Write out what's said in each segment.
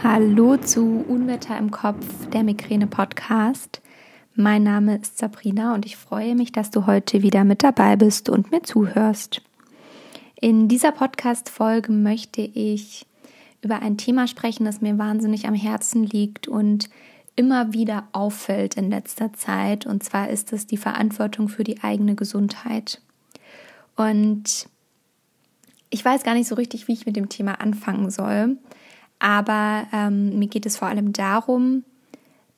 Hallo zu Unwetter im Kopf, der Migräne-Podcast. Mein Name ist Sabrina und ich freue mich, dass du heute wieder mit dabei bist und mir zuhörst. In dieser Podcast-Folge möchte ich über ein Thema sprechen, das mir wahnsinnig am Herzen liegt und immer wieder auffällt in letzter Zeit. Und zwar ist es die Verantwortung für die eigene Gesundheit. Und ich weiß gar nicht so richtig, wie ich mit dem Thema anfangen soll. Aber ähm, mir geht es vor allem darum,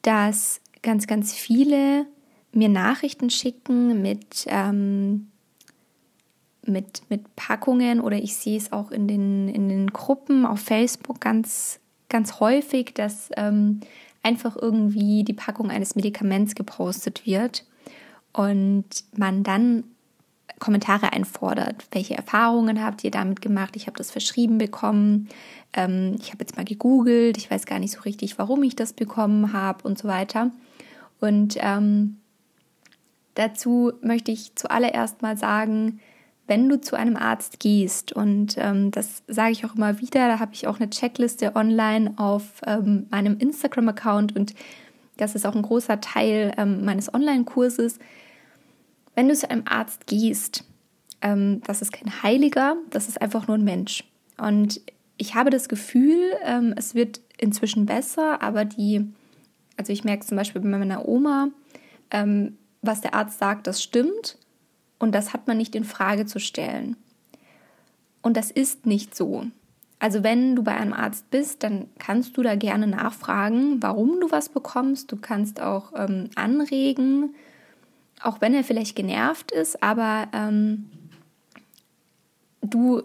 dass ganz, ganz viele mir Nachrichten schicken mit, ähm, mit, mit Packungen oder ich sehe es auch in den, in den Gruppen auf Facebook ganz, ganz häufig, dass ähm, einfach irgendwie die Packung eines Medikaments gepostet wird und man dann Kommentare einfordert. Welche Erfahrungen habt ihr damit gemacht? Ich habe das verschrieben bekommen. Ähm, ich habe jetzt mal gegoogelt. Ich weiß gar nicht so richtig, warum ich das bekommen habe und so weiter. Und ähm, dazu möchte ich zuallererst mal sagen, wenn du zu einem Arzt gehst, und ähm, das sage ich auch immer wieder, da habe ich auch eine Checkliste online auf ähm, meinem Instagram-Account und das ist auch ein großer Teil ähm, meines Online-Kurses wenn du zu einem Arzt gehst, ähm, das ist kein Heiliger, das ist einfach nur ein Mensch. Und ich habe das Gefühl, ähm, es wird inzwischen besser, aber die, also ich merke zum Beispiel bei meiner Oma, ähm, was der Arzt sagt, das stimmt und das hat man nicht in Frage zu stellen. Und das ist nicht so. Also wenn du bei einem Arzt bist, dann kannst du da gerne nachfragen, warum du was bekommst. Du kannst auch ähm, anregen, auch wenn er vielleicht genervt ist, aber ähm, du,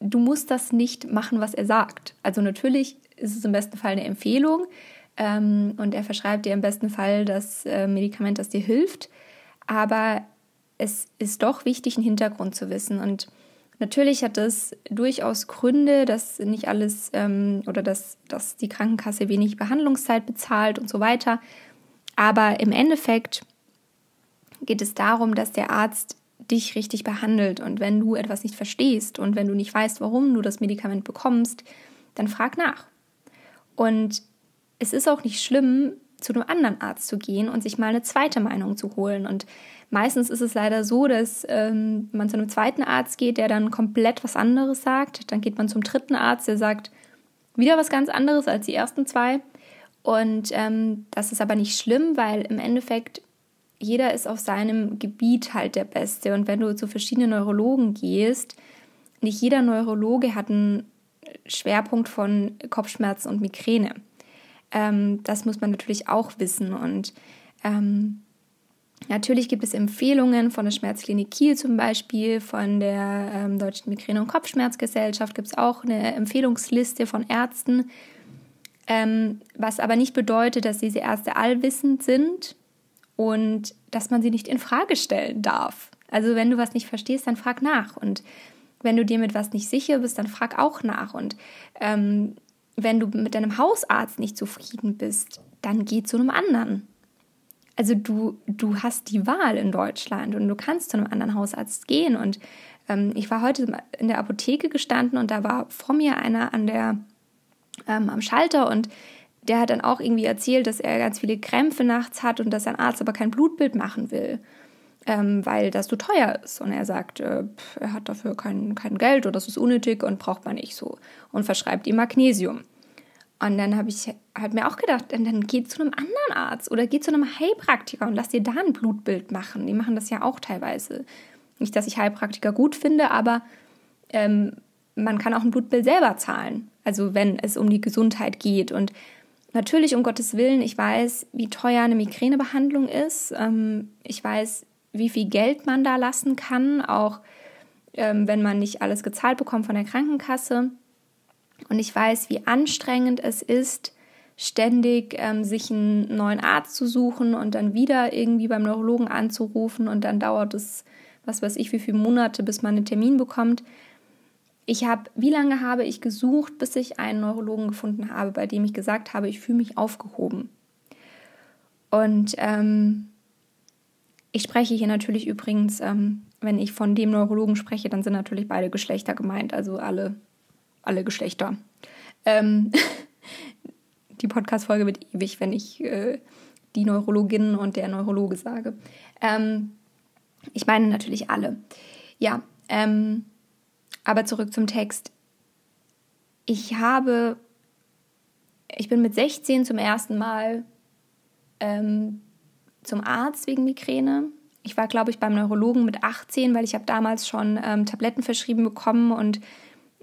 du musst das nicht machen, was er sagt. Also natürlich ist es im besten Fall eine Empfehlung ähm, und er verschreibt dir im besten Fall das äh, Medikament, das dir hilft, aber es ist doch wichtig, einen Hintergrund zu wissen und Natürlich hat es durchaus Gründe, dass nicht alles ähm, oder dass, dass die Krankenkasse wenig Behandlungszeit bezahlt und so weiter. Aber im Endeffekt geht es darum, dass der Arzt dich richtig behandelt. Und wenn du etwas nicht verstehst und wenn du nicht weißt, warum du das Medikament bekommst, dann frag nach. Und es ist auch nicht schlimm, zu einem anderen Arzt zu gehen und sich mal eine zweite Meinung zu holen. Und meistens ist es leider so, dass ähm, man zu einem zweiten Arzt geht, der dann komplett was anderes sagt. Dann geht man zum dritten Arzt, der sagt wieder was ganz anderes als die ersten zwei. Und ähm, das ist aber nicht schlimm, weil im Endeffekt jeder ist auf seinem Gebiet halt der Beste. Und wenn du zu verschiedenen Neurologen gehst, nicht jeder Neurologe hat einen Schwerpunkt von Kopfschmerzen und Migräne. Ähm, das muss man natürlich auch wissen. Und ähm, natürlich gibt es Empfehlungen von der Schmerzklinik Kiel zum Beispiel, von der ähm, Deutschen Migräne- und Kopfschmerzgesellschaft gibt es auch eine Empfehlungsliste von Ärzten. Ähm, was aber nicht bedeutet, dass diese Ärzte allwissend sind und dass man sie nicht in Frage stellen darf. Also wenn du was nicht verstehst, dann frag nach und wenn du dir mit was nicht sicher bist, dann frag auch nach und ähm, wenn du mit deinem Hausarzt nicht zufrieden bist, dann geh zu einem anderen. Also du, du hast die Wahl in Deutschland und du kannst zu einem anderen Hausarzt gehen. Und ähm, ich war heute in der Apotheke gestanden und da war vor mir einer an der, ähm, am Schalter und der hat dann auch irgendwie erzählt, dass er ganz viele Krämpfe nachts hat und dass sein Arzt aber kein Blutbild machen will, ähm, weil das zu teuer ist. Und er sagt, äh, er hat dafür kein, kein Geld oder das ist unnötig und braucht man nicht so. Und verschreibt ihm Magnesium. Und dann habe ich halt mir auch gedacht, dann geh zu einem anderen Arzt oder geh zu einem Heilpraktiker und lass dir da ein Blutbild machen. Die machen das ja auch teilweise. Nicht, dass ich Heilpraktiker gut finde, aber ähm, man kann auch ein Blutbild selber zahlen. Also wenn es um die Gesundheit geht. Und Natürlich, um Gottes Willen, ich weiß, wie teuer eine Migränebehandlung ist. Ähm, ich weiß, wie viel Geld man da lassen kann, auch ähm, wenn man nicht alles gezahlt bekommt von der Krankenkasse. Und ich weiß, wie anstrengend es ist, ständig ähm, sich einen neuen Arzt zu suchen und dann wieder irgendwie beim Neurologen anzurufen und dann dauert es, was weiß ich, wie viele Monate, bis man einen Termin bekommt. Ich habe, wie lange habe ich gesucht, bis ich einen Neurologen gefunden habe, bei dem ich gesagt habe, ich fühle mich aufgehoben. Und ähm, ich spreche hier natürlich übrigens, ähm, wenn ich von dem Neurologen spreche, dann sind natürlich beide Geschlechter gemeint, also alle, alle Geschlechter. Ähm, die Podcast-Folge wird ewig, wenn ich äh, die Neurologin und der Neurologe sage. Ähm, ich meine natürlich alle. Ja, ähm, aber zurück zum Text. Ich habe, ich bin mit 16 zum ersten Mal ähm, zum Arzt wegen Migräne. Ich war, glaube ich, beim Neurologen mit 18, weil ich habe damals schon ähm, Tabletten verschrieben bekommen und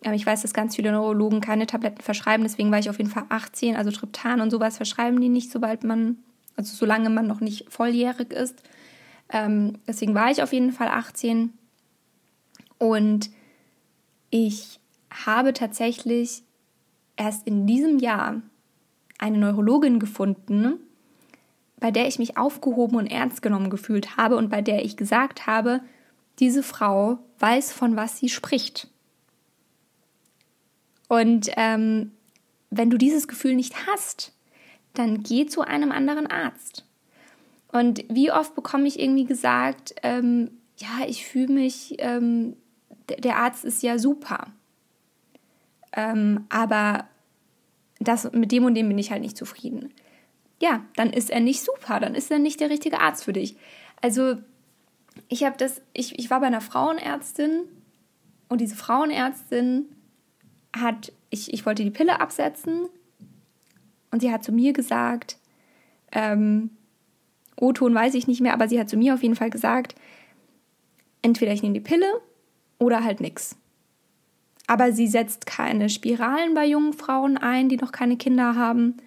äh, ich weiß, dass ganz viele Neurologen keine Tabletten verschreiben, deswegen war ich auf jeden Fall 18. Also Triptan und sowas verschreiben die nicht, sobald man, also solange man noch nicht volljährig ist. Ähm, deswegen war ich auf jeden Fall 18. Und ich habe tatsächlich erst in diesem Jahr eine Neurologin gefunden, bei der ich mich aufgehoben und ernst genommen gefühlt habe und bei der ich gesagt habe, diese Frau weiß, von was sie spricht. Und ähm, wenn du dieses Gefühl nicht hast, dann geh zu einem anderen Arzt. Und wie oft bekomme ich irgendwie gesagt, ähm, ja, ich fühle mich, ähm, der Arzt ist ja super. Ähm, aber das, mit dem und dem bin ich halt nicht zufrieden. Ja, dann ist er nicht super, dann ist er nicht der richtige Arzt für dich. Also ich habe das, ich, ich war bei einer Frauenärztin und diese Frauenärztin hat, ich, ich wollte die Pille absetzen und sie hat zu mir gesagt, ähm, O-Ton weiß ich nicht mehr, aber sie hat zu mir auf jeden Fall gesagt, entweder ich nehme die Pille oder halt nix. Aber sie setzt keine Spiralen bei jungen Frauen ein, die noch keine Kinder haben.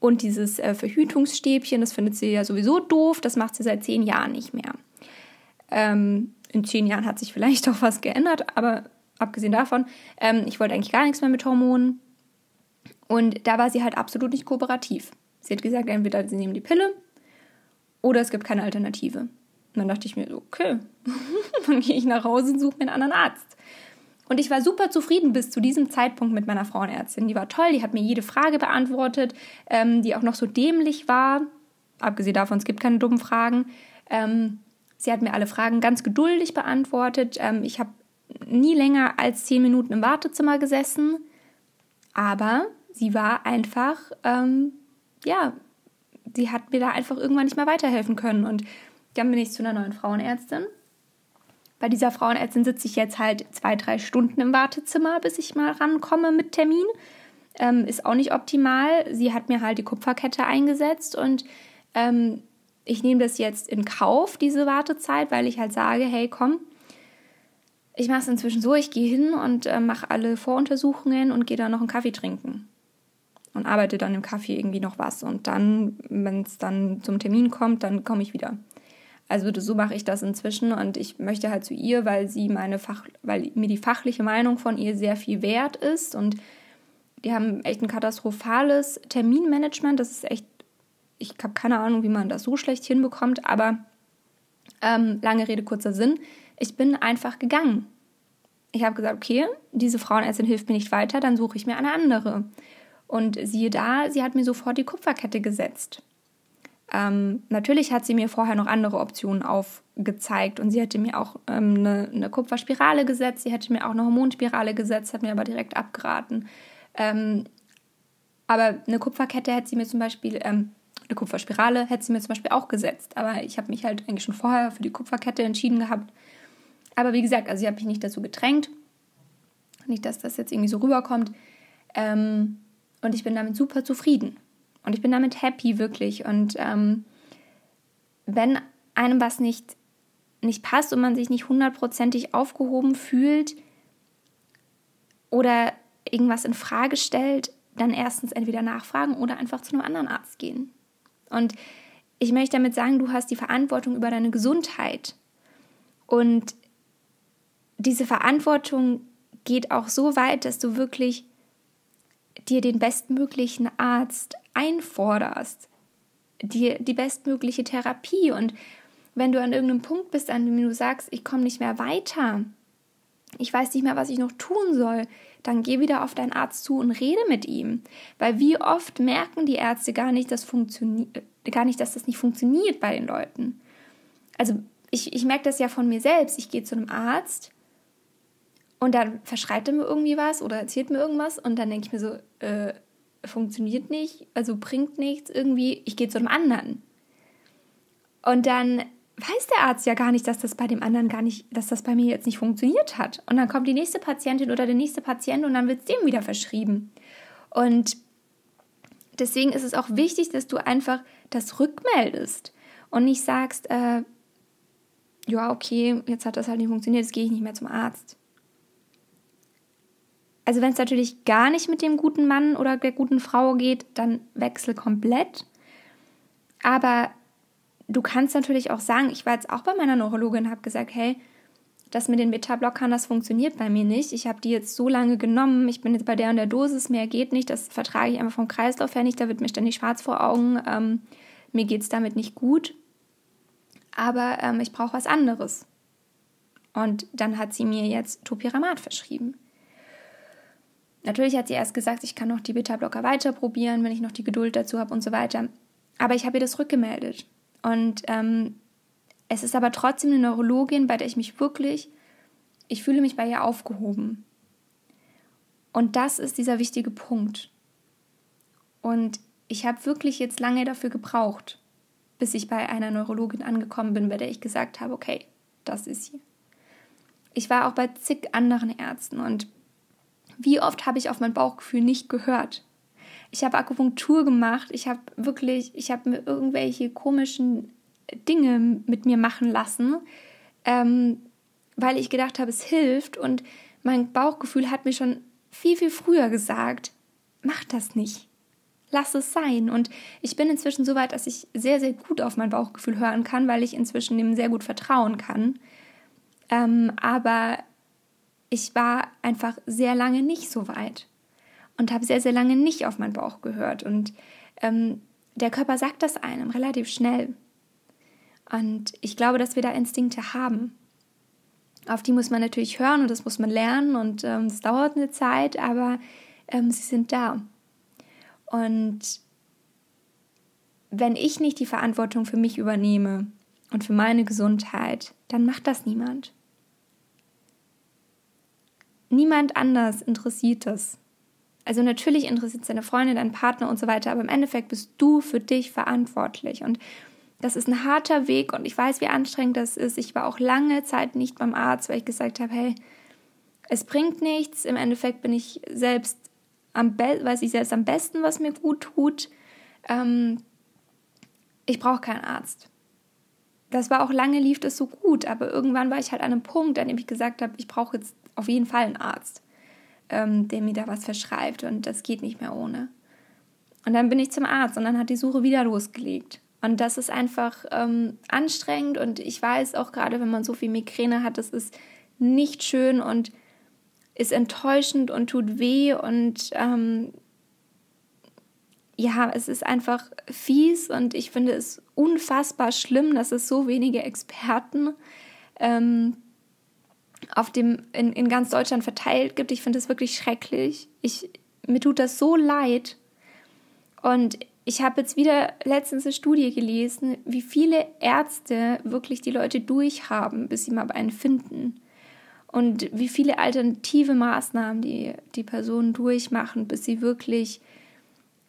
Und dieses äh, Verhütungsstäbchen, das findet sie ja sowieso doof, das macht sie seit zehn Jahren nicht mehr. Ähm, in zehn Jahren hat sich vielleicht auch was geändert, aber abgesehen davon, ähm, ich wollte eigentlich gar nichts mehr mit Hormonen. Und da war sie halt absolut nicht kooperativ. Sie hat gesagt, entweder sie nehmen die Pille oder es gibt keine Alternative. Und dann dachte ich mir, okay, dann gehe ich nach Hause und suche mir einen anderen Arzt. Und ich war super zufrieden bis zu diesem Zeitpunkt mit meiner Frauenärztin. Die war toll, die hat mir jede Frage beantwortet, ähm, die auch noch so dämlich war. Abgesehen davon, es gibt keine dummen Fragen. Ähm, sie hat mir alle Fragen ganz geduldig beantwortet. Ähm, ich habe nie länger als zehn Minuten im Wartezimmer gesessen, aber sie war einfach, ähm, ja, sie hat mir da einfach irgendwann nicht mehr weiterhelfen können. Und dann bin ich zu einer neuen Frauenärztin. Bei dieser Frauenärztin sitze ich jetzt halt zwei, drei Stunden im Wartezimmer, bis ich mal rankomme mit Termin. Ähm, ist auch nicht optimal. Sie hat mir halt die Kupferkette eingesetzt und ähm, ich nehme das jetzt in Kauf, diese Wartezeit, weil ich halt sage, hey, komm, ich mache es inzwischen so, ich gehe hin und äh, mache alle Voruntersuchungen und gehe dann noch einen Kaffee trinken. Und arbeite dann im Kaffee irgendwie noch was. Und dann, wenn es dann zum Termin kommt, dann komme ich wieder. Also so mache ich das inzwischen und ich möchte halt zu ihr, weil sie meine Fach, weil mir die fachliche Meinung von ihr sehr viel wert ist und die haben echt ein katastrophales Terminmanagement. Das ist echt, ich habe keine Ahnung, wie man das so schlecht hinbekommt, aber ähm, lange Rede, kurzer Sinn. Ich bin einfach gegangen. Ich habe gesagt, okay, diese Frauenärztin hilft mir nicht weiter, dann suche ich mir eine andere. Und siehe da, sie hat mir sofort die Kupferkette gesetzt. Ähm, natürlich hat sie mir vorher noch andere Optionen aufgezeigt und sie hätte mir auch ähm, eine, eine, Kupferspirale gesetzt, sie hätte mir auch eine Hormonspirale gesetzt, hat mir aber direkt abgeraten. Ähm, aber eine Kupferkette hätte sie mir zum Beispiel, ähm, eine Kupferspirale hätte sie mir zum Beispiel auch gesetzt. Aber ich habe mich halt eigentlich schon vorher für die Kupferkette entschieden gehabt. Aber wie gesagt, also ich habe mich nicht dazu gedrängt. Nicht, dass das jetzt irgendwie so rüberkommt. Ähm, und ich bin damit super zufrieden. Und ich bin damit happy, wirklich. Und ähm, wenn einem was nicht, nicht passt und man sich nicht hundertprozentig aufgehoben fühlt oder irgendwas in Frage stellt, dann erstens entweder nachfragen oder einfach zu einem anderen Arzt gehen. Und ich möchte damit sagen, du hast die Verantwortung über deine Gesundheit. Und diese Verantwortung geht auch so weit, dass du wirklich dir den bestmöglichen Arzt einforderst, dir die bestmögliche Therapie. Und wenn du an irgendeinem Punkt bist, an dem du sagst, ich komme nicht mehr weiter, ich weiß nicht mehr, was ich noch tun soll, dann geh wieder auf deinen Arzt zu und rede mit ihm. Weil wie oft merken die Ärzte gar nicht, dass, gar nicht, dass das nicht funktioniert bei den Leuten. Also ich, ich merke das ja von mir selbst. Ich gehe zu einem Arzt und dann verschreibt er mir irgendwie was oder erzählt mir irgendwas und dann denke ich mir so, äh, funktioniert nicht, also bringt nichts, irgendwie, ich gehe zu einem anderen. Und dann weiß der Arzt ja gar nicht, dass das bei dem anderen gar nicht, dass das bei mir jetzt nicht funktioniert hat. Und dann kommt die nächste Patientin oder der nächste Patient und dann wird es dem wieder verschrieben. Und deswegen ist es auch wichtig, dass du einfach das rückmeldest und nicht sagst, äh, ja, okay, jetzt hat das halt nicht funktioniert, jetzt gehe ich nicht mehr zum Arzt. Also wenn es natürlich gar nicht mit dem guten Mann oder der guten Frau geht, dann wechsel komplett. Aber du kannst natürlich auch sagen, ich war jetzt auch bei meiner Neurologin und habe gesagt, hey, das mit den Beta-Blockern, das funktioniert bei mir nicht. Ich habe die jetzt so lange genommen, ich bin jetzt bei der und der Dosis, mehr geht nicht, das vertrage ich einfach vom Kreislauf her nicht, da wird mir ständig schwarz vor Augen, ähm, mir geht es damit nicht gut, aber ähm, ich brauche was anderes. Und dann hat sie mir jetzt Topiramat verschrieben. Natürlich hat sie erst gesagt, ich kann noch die Beta-Blocker weiter probieren, wenn ich noch die Geduld dazu habe und so weiter. Aber ich habe ihr das rückgemeldet. Und ähm, es ist aber trotzdem eine Neurologin, bei der ich mich wirklich, ich fühle mich bei ihr aufgehoben. Und das ist dieser wichtige Punkt. Und ich habe wirklich jetzt lange dafür gebraucht, bis ich bei einer Neurologin angekommen bin, bei der ich gesagt habe, okay, das ist sie. Ich war auch bei zig anderen Ärzten und wie oft habe ich auf mein Bauchgefühl nicht gehört? Ich habe Akupunktur gemacht, ich habe wirklich, ich habe mir irgendwelche komischen Dinge mit mir machen lassen, ähm, weil ich gedacht habe, es hilft und mein Bauchgefühl hat mir schon viel, viel früher gesagt, mach das nicht. Lass es sein. Und ich bin inzwischen so weit, dass ich sehr, sehr gut auf mein Bauchgefühl hören kann, weil ich inzwischen dem sehr gut vertrauen kann. Ähm, aber ich war einfach sehr lange nicht so weit und habe sehr, sehr lange nicht auf meinen Bauch gehört. Und ähm, der Körper sagt das einem relativ schnell. Und ich glaube, dass wir da Instinkte haben. Auf die muss man natürlich hören und das muss man lernen und es ähm, dauert eine Zeit, aber ähm, sie sind da. Und wenn ich nicht die Verantwortung für mich übernehme und für meine Gesundheit, dann macht das niemand. Niemand anders interessiert das. Also natürlich interessiert es deine Freundin, deinen Partner und so weiter, aber im Endeffekt bist du für dich verantwortlich. Und das ist ein harter Weg und ich weiß, wie anstrengend das ist. Ich war auch lange Zeit nicht beim Arzt, weil ich gesagt habe, hey, es bringt nichts. Im Endeffekt bin ich selbst am be weiß ich selbst am besten, was mir gut tut. Ähm, ich brauche keinen Arzt. Das war auch lange lief das so gut, aber irgendwann war ich halt an einem Punkt, an dem ich gesagt habe, ich brauche jetzt auf jeden Fall einen Arzt, ähm, der mir da was verschreibt und das geht nicht mehr ohne. Und dann bin ich zum Arzt und dann hat die Suche wieder losgelegt. Und das ist einfach ähm, anstrengend und ich weiß auch gerade, wenn man so viel Migräne hat, das ist nicht schön und ist enttäuschend und tut weh und ähm, ja, es ist einfach fies und ich finde es unfassbar schlimm, dass es so wenige Experten ähm, auf dem, in, in ganz Deutschland verteilt gibt. Ich finde es wirklich schrecklich. Ich, mir tut das so leid. Und ich habe jetzt wieder letztens eine Studie gelesen, wie viele Ärzte wirklich die Leute durchhaben, bis sie mal einen finden. Und wie viele alternative Maßnahmen die, die Personen durchmachen, bis sie wirklich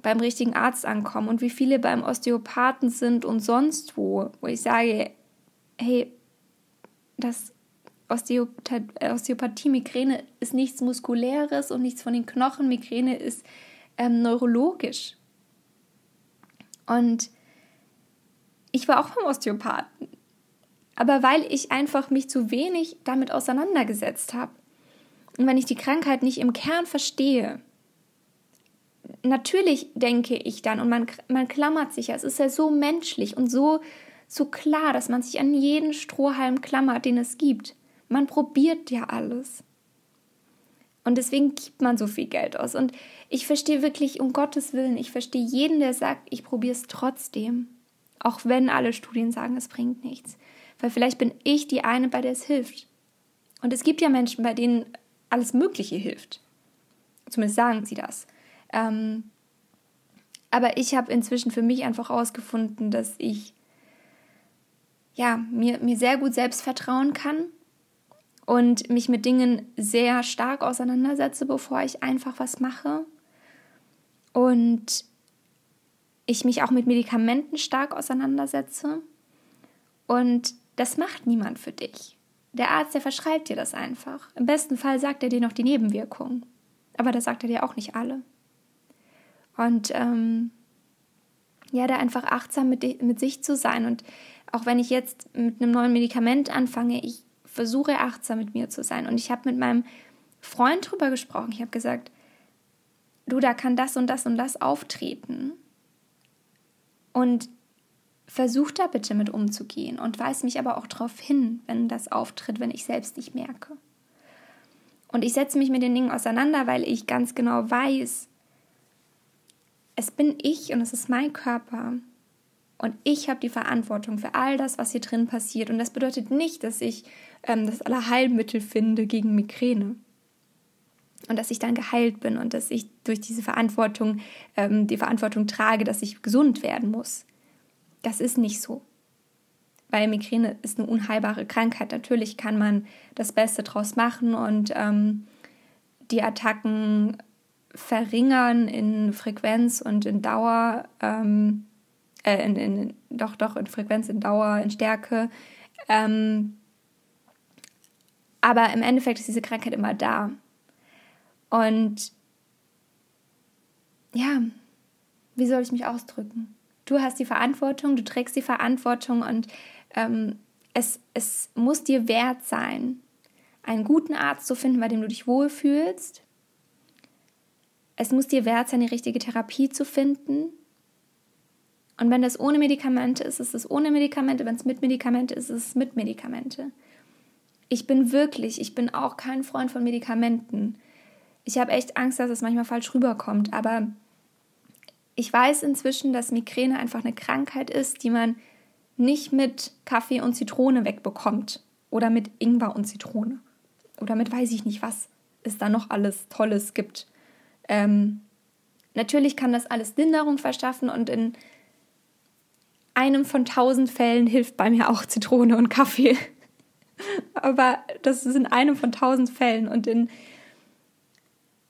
beim richtigen Arzt ankommen. Und wie viele beim Osteopathen sind und sonst wo, wo ich sage, hey, das Osteopathie, Migräne ist nichts Muskuläres und nichts von den Knochen. Migräne ist ähm, neurologisch. Und ich war auch beim Osteopathen. Aber weil ich einfach mich zu wenig damit auseinandergesetzt habe. Und wenn ich die Krankheit nicht im Kern verstehe, natürlich denke ich dann, und man, man klammert sich ja, es ist ja so menschlich und so, so klar, dass man sich an jeden Strohhalm klammert, den es gibt. Man probiert ja alles. Und deswegen gibt man so viel Geld aus. Und ich verstehe wirklich, um Gottes Willen, ich verstehe jeden, der sagt, ich probiere es trotzdem. Auch wenn alle Studien sagen, es bringt nichts. Weil vielleicht bin ich die eine, bei der es hilft. Und es gibt ja Menschen, bei denen alles Mögliche hilft. Zumindest sagen sie das. Ähm, aber ich habe inzwischen für mich einfach herausgefunden, dass ich ja, mir, mir sehr gut selbst vertrauen kann und mich mit Dingen sehr stark auseinandersetze, bevor ich einfach was mache. und ich mich auch mit Medikamenten stark auseinandersetze. Und das macht niemand für dich. Der Arzt, der verschreibt dir das einfach. Im besten Fall sagt er dir noch die Nebenwirkungen. Aber das sagt er dir auch nicht alle. Und ähm, ja, da einfach achtsam mit, mit sich zu sein. Und auch wenn ich jetzt mit einem neuen Medikament anfange, ich versuche achtsam mit mir zu sein. Und ich habe mit meinem Freund drüber gesprochen. Ich habe gesagt, du, da kann das und das und das auftreten. Und versuch da bitte mit umzugehen und weis mich aber auch darauf hin, wenn das auftritt, wenn ich selbst nicht merke. Und ich setze mich mit den Dingen auseinander, weil ich ganz genau weiß, es bin ich und es ist mein Körper. Und ich habe die Verantwortung für all das, was hier drin passiert. Und das bedeutet nicht, dass ich ähm, das Allerheilmittel finde gegen Migräne und dass ich dann geheilt bin und dass ich durch diese Verantwortung ähm, die Verantwortung trage, dass ich gesund werden muss. Das ist nicht so. Weil Migräne ist eine unheilbare Krankheit. Natürlich kann man das Beste draus machen und ähm, die Attacken verringern in Frequenz und in Dauer, ähm, äh, in, in, doch, doch, in Frequenz, in Dauer, in Stärke. Ähm, aber im Endeffekt ist diese Krankheit immer da. Und ja, wie soll ich mich ausdrücken? Du hast die Verantwortung, du trägst die Verantwortung und ähm, es, es muss dir wert sein, einen guten Arzt zu finden, bei dem du dich wohlfühlst. Es muss dir wert sein, die richtige Therapie zu finden. Und wenn das ohne Medikamente ist, ist es ohne Medikamente. Wenn es mit Medikamente ist, ist es mit Medikamente. Ich bin wirklich, ich bin auch kein Freund von Medikamenten ich habe echt Angst, dass es manchmal falsch rüberkommt. Aber ich weiß inzwischen, dass Migräne einfach eine Krankheit ist, die man nicht mit Kaffee und Zitrone wegbekommt. Oder mit Ingwer und Zitrone. Oder mit weiß ich nicht, was es da noch alles Tolles gibt. Ähm, natürlich kann das alles Linderung verschaffen und in einem von tausend Fällen hilft bei mir auch Zitrone und Kaffee. Aber das ist in einem von tausend Fällen und in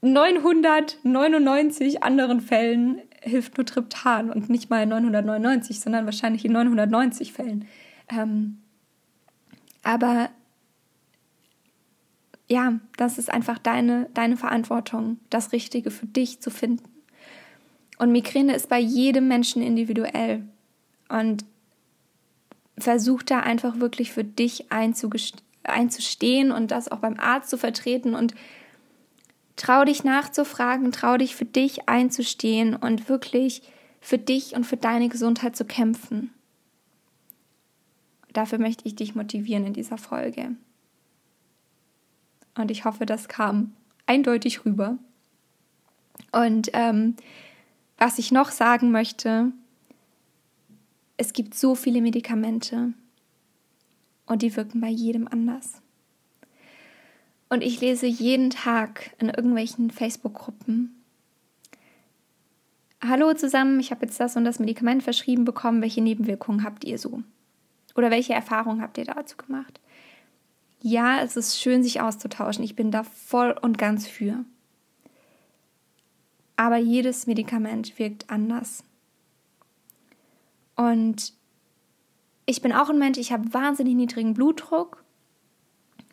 999 anderen Fällen hilft nur Triptan und nicht mal 999, sondern wahrscheinlich in 990 Fällen. Ähm, aber ja, das ist einfach deine, deine Verantwortung, das Richtige für dich zu finden. Und Migräne ist bei jedem Menschen individuell. Und versuch da einfach wirklich für dich einzustehen und das auch beim Arzt zu vertreten und Trau dich nachzufragen, trau dich für dich einzustehen und wirklich für dich und für deine Gesundheit zu kämpfen. Dafür möchte ich dich motivieren in dieser Folge. Und ich hoffe, das kam eindeutig rüber. Und ähm, was ich noch sagen möchte, es gibt so viele Medikamente und die wirken bei jedem anders. Und ich lese jeden Tag in irgendwelchen Facebook-Gruppen. Hallo zusammen, ich habe jetzt das und das Medikament verschrieben bekommen. Welche Nebenwirkungen habt ihr so? Oder welche Erfahrungen habt ihr dazu gemacht? Ja, es ist schön, sich auszutauschen. Ich bin da voll und ganz für. Aber jedes Medikament wirkt anders. Und ich bin auch ein Mensch, ich habe wahnsinnig niedrigen Blutdruck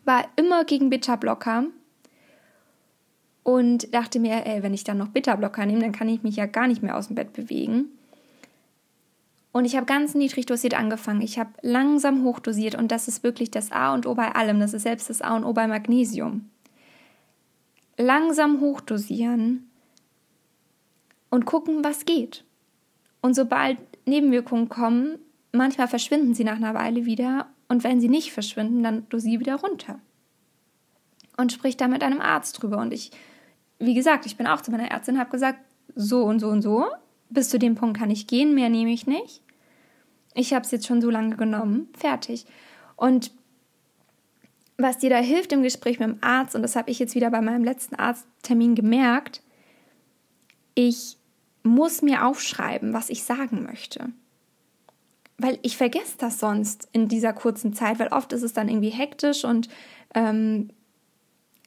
war immer gegen Bitterblocker und dachte mir, ey, wenn ich dann noch Bitterblocker nehme, dann kann ich mich ja gar nicht mehr aus dem Bett bewegen. Und ich habe ganz niedrig dosiert angefangen. Ich habe langsam hochdosiert und das ist wirklich das A und O bei allem. Das ist selbst das A und O bei Magnesium. Langsam hochdosieren und gucken, was geht. Und sobald Nebenwirkungen kommen, manchmal verschwinden sie nach einer Weile wieder und wenn sie nicht verschwinden, dann dosiere wieder runter. Und sprich da mit einem Arzt drüber. Und ich, wie gesagt, ich bin auch zu meiner Ärztin, habe gesagt, so und so und so, bis zu dem Punkt kann ich gehen, mehr nehme ich nicht. Ich habe es jetzt schon so lange genommen, fertig. Und was dir da hilft im Gespräch mit dem Arzt, und das habe ich jetzt wieder bei meinem letzten Arzttermin gemerkt, ich muss mir aufschreiben, was ich sagen möchte weil ich vergesse das sonst in dieser kurzen Zeit, weil oft ist es dann irgendwie hektisch und ähm,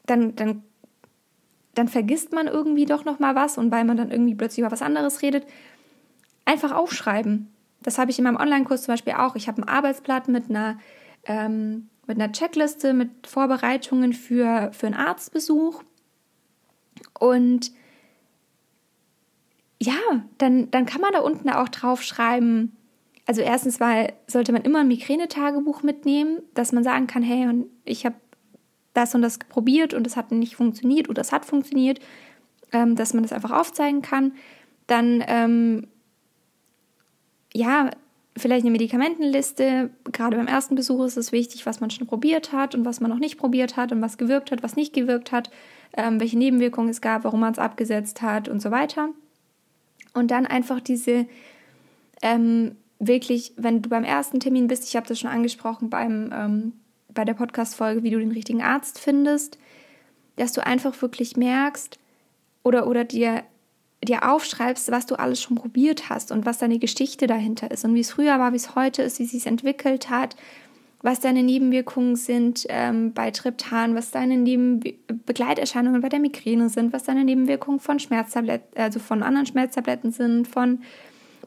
dann, dann dann vergisst man irgendwie doch noch mal was und weil man dann irgendwie plötzlich über was anderes redet, einfach aufschreiben. Das habe ich in meinem Online-Kurs zum Beispiel auch. Ich habe ein Arbeitsblatt mit einer, ähm, mit einer Checkliste, mit Vorbereitungen für, für einen Arztbesuch. Und ja, dann, dann kann man da unten auch drauf schreiben. Also erstens weil sollte man immer ein Migränetagebuch mitnehmen, dass man sagen kann, hey, ich habe das und das probiert und es hat nicht funktioniert oder es hat funktioniert, ähm, dass man das einfach aufzeigen kann. Dann, ähm, ja, vielleicht eine Medikamentenliste. Gerade beim ersten Besuch ist es wichtig, was man schon probiert hat und was man noch nicht probiert hat und was gewirkt hat, was nicht gewirkt hat, ähm, welche Nebenwirkungen es gab, warum man es abgesetzt hat und so weiter. Und dann einfach diese ähm, wirklich, wenn du beim ersten Termin bist, ich habe das schon angesprochen beim ähm, bei der Podcast-Folge, wie du den richtigen Arzt findest, dass du einfach wirklich merkst oder, oder dir, dir aufschreibst, was du alles schon probiert hast und was deine Geschichte dahinter ist und wie es früher war, wie es heute ist, wie es sich entwickelt hat, was deine Nebenwirkungen sind ähm, bei Triptan, was deine Neben Begleiterscheinungen bei der Migräne sind, was deine Nebenwirkungen von Schmerztabletten, also von anderen Schmerztabletten sind, von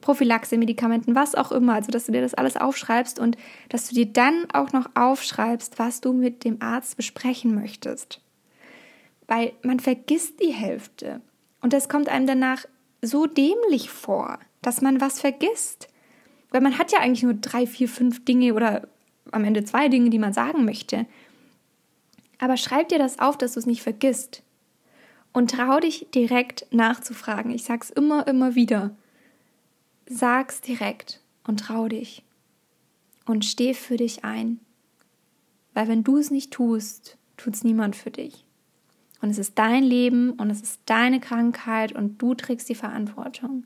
Prophylaxe-Medikamenten, was auch immer. Also, dass du dir das alles aufschreibst und dass du dir dann auch noch aufschreibst, was du mit dem Arzt besprechen möchtest. Weil man vergisst die Hälfte. Und das kommt einem danach so dämlich vor, dass man was vergisst. Weil man hat ja eigentlich nur drei, vier, fünf Dinge oder am Ende zwei Dinge, die man sagen möchte. Aber schreib dir das auf, dass du es nicht vergisst. Und trau dich direkt nachzufragen. Ich sag's immer, immer wieder sag's direkt und trau dich und steh für dich ein. Weil wenn du es nicht tust, tut's niemand für dich. Und es ist dein Leben und es ist deine Krankheit und du trägst die Verantwortung.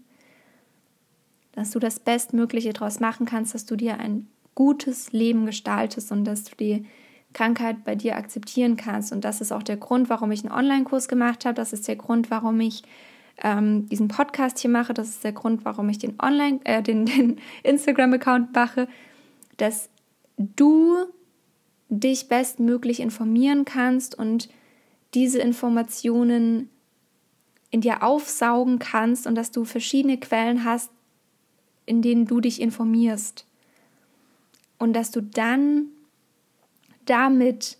Dass du das Bestmögliche daraus machen kannst, dass du dir ein gutes Leben gestaltest und dass du die Krankheit bei dir akzeptieren kannst. Und das ist auch der Grund, warum ich einen Online-Kurs gemacht habe. Das ist der Grund, warum ich ähm, diesen Podcast hier mache. Das ist der Grund, warum ich den Online, äh, den, den Instagram-Account mache, dass du dich bestmöglich informieren kannst und diese Informationen in dir aufsaugen kannst und dass du verschiedene Quellen hast, in denen du dich informierst. Und dass du dann damit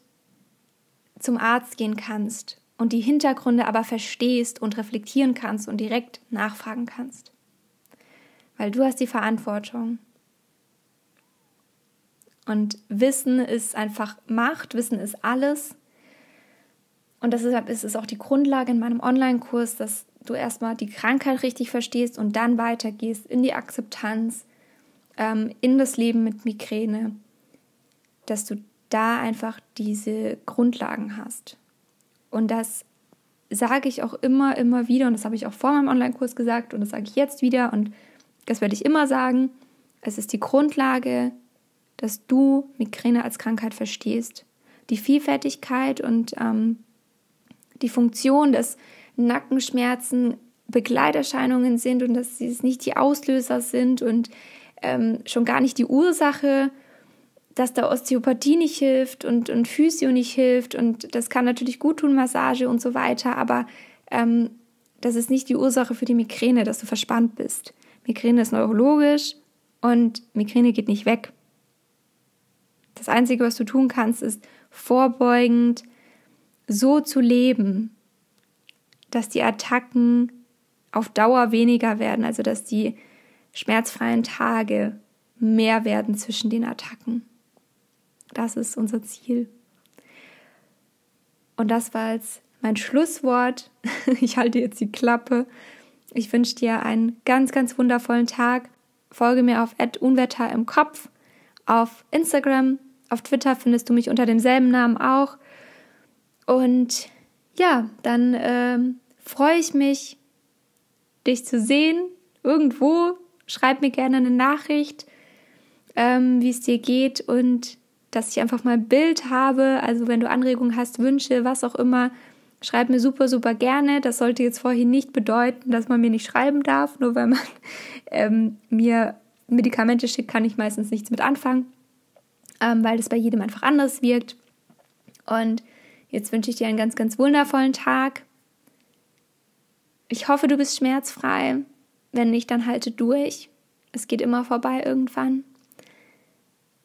zum Arzt gehen kannst und die Hintergründe aber verstehst und reflektieren kannst und direkt nachfragen kannst. Weil du hast die Verantwortung. Und Wissen ist einfach Macht, Wissen ist alles. Und deshalb ist es auch die Grundlage in meinem Online-Kurs, dass du erstmal die Krankheit richtig verstehst und dann weitergehst in die Akzeptanz, ähm, in das Leben mit Migräne, dass du da einfach diese Grundlagen hast. Und das sage ich auch immer, immer wieder, und das habe ich auch vor meinem Online-Kurs gesagt und das sage ich jetzt wieder und das werde ich immer sagen. Es ist die Grundlage, dass du Migräne als Krankheit verstehst. Die Vielfältigkeit und ähm, die Funktion, dass Nackenschmerzen Begleiterscheinungen sind und dass sie es nicht die Auslöser sind und ähm, schon gar nicht die Ursache dass da Osteopathie nicht hilft und, und Physio nicht hilft und das kann natürlich gut tun, Massage und so weiter, aber ähm, das ist nicht die Ursache für die Migräne, dass du verspannt bist. Migräne ist neurologisch und Migräne geht nicht weg. Das Einzige, was du tun kannst, ist vorbeugend so zu leben, dass die Attacken auf Dauer weniger werden, also dass die schmerzfreien Tage mehr werden zwischen den Attacken. Das ist unser Ziel. Und das war jetzt mein Schlusswort. Ich halte jetzt die Klappe. Ich wünsche dir einen ganz, ganz wundervollen Tag. Folge mir auf Unwetter im Kopf. Auf Instagram, auf Twitter findest du mich unter demselben Namen auch. Und ja, dann ähm, freue ich mich, dich zu sehen. Irgendwo. Schreib mir gerne eine Nachricht, ähm, wie es dir geht. Und dass ich einfach mal ein Bild habe. Also wenn du Anregungen hast, Wünsche, was auch immer, schreib mir super, super gerne. Das sollte jetzt vorhin nicht bedeuten, dass man mir nicht schreiben darf. Nur wenn man ähm, mir Medikamente schickt, kann ich meistens nichts mit anfangen, ähm, weil das bei jedem einfach anders wirkt. Und jetzt wünsche ich dir einen ganz, ganz wundervollen Tag. Ich hoffe, du bist schmerzfrei. Wenn nicht, dann halte durch. Es geht immer vorbei irgendwann.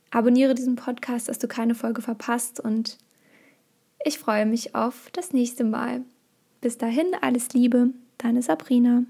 Abonniere diesen Podcast, dass du keine Folge verpasst und ich freue mich auf das nächste Mal. Bis dahin, alles Liebe, deine Sabrina.